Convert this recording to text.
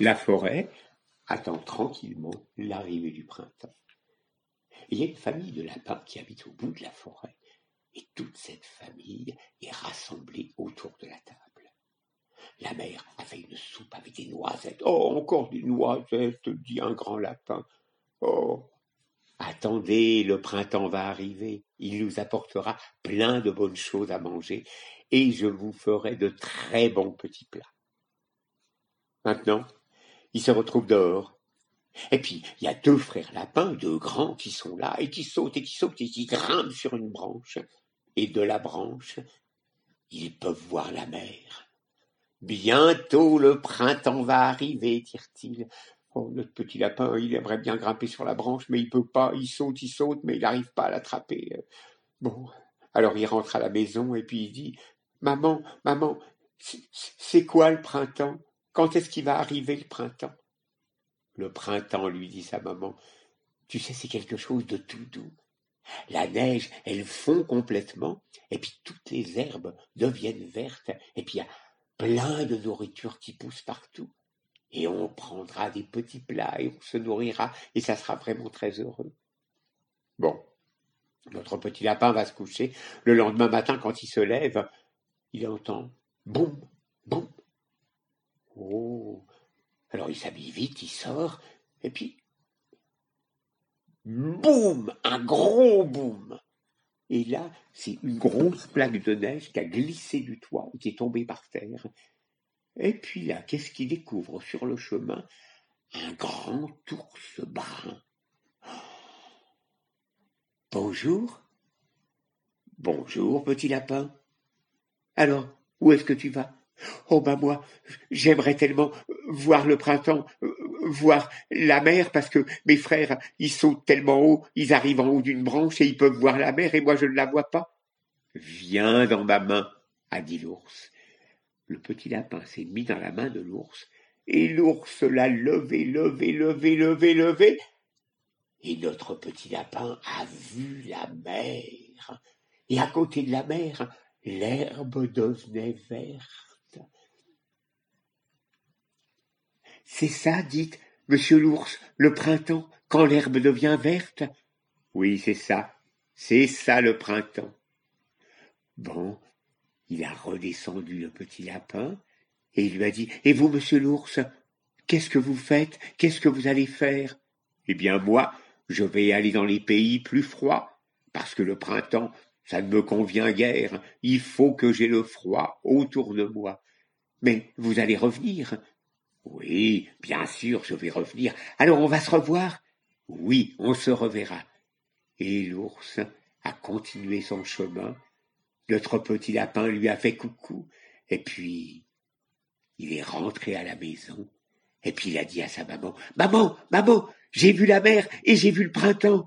La forêt attend tranquillement l'arrivée du printemps. Il y a une famille de lapins qui habite au bout de la forêt, et toute cette famille est rassemblée autour de la table. La mère a fait une soupe avec des noisettes. Oh, encore des noisettes, dit un grand lapin. Oh, attendez, le printemps va arriver. Il nous apportera plein de bonnes choses à manger, et je vous ferai de très bons petits plats. Maintenant, il se retrouve dehors. Et puis, il y a deux frères lapins, deux grands, qui sont là, et qui sautent, et qui sautent, et qui grimpent sur une branche. Et de la branche, ils peuvent voir la mer. Bientôt le printemps va arriver, tire-t-il. Oh, notre petit lapin, il aimerait bien grimper sur la branche, mais il peut pas, il saute, il saute, mais il n'arrive pas à l'attraper. Bon, alors il rentre à la maison et puis il dit, Maman, maman, c'est quoi le printemps? Quand est-ce qu'il va arriver le printemps? Le printemps, lui dit sa maman, tu sais, c'est quelque chose de tout doux. La neige, elle fond complètement, et puis toutes les herbes deviennent vertes, et puis il y a plein de nourriture qui pousse partout. Et on prendra des petits plats et on se nourrira et ça sera vraiment très heureux. Bon, notre petit lapin va se coucher. Le lendemain matin, quand il se lève, il entend boum, boum. Il s'habille vite, il sort, et puis boum, un gros boum. Et là, c'est une grosse plaque de neige qui a glissé du toit et qui est tombée par terre. Et puis là, qu'est-ce qu'il découvre sur le chemin? Un grand ours brun. Bonjour. Bonjour, petit lapin. Alors, où est-ce que tu vas? Oh ben moi, j'aimerais tellement voir le printemps, voir la mer, parce que mes frères, ils sautent tellement haut, ils arrivent en haut d'une branche et ils peuvent voir la mer, et moi je ne la vois pas. Viens dans ma main, a dit l'ours. Le petit lapin s'est mis dans la main de l'ours, et l'ours l'a levé, levé, levé, levé, levé, et notre petit lapin a vu la mer. Et à côté de la mer, l'herbe devenait verte. C'est ça, dites, monsieur l'ours, le printemps, quand l'herbe devient verte? Oui, c'est ça, c'est ça le printemps. Bon, il a redescendu le petit lapin et il lui a dit Et vous, monsieur l'ours, qu'est-ce que vous faites? Qu'est-ce que vous allez faire? Eh bien, moi, je vais aller dans les pays plus froids, parce que le printemps, ça ne me convient guère. Il faut que j'ai le froid autour de moi. Mais vous allez revenir Oui, bien sûr, je vais revenir. Alors on va se revoir? Oui, on se reverra. Et l'ours a continué son chemin notre petit lapin lui a fait coucou, et puis il est rentré à la maison, et puis il a dit à sa maman, Maman, maman, j'ai vu la mer et j'ai vu le printemps.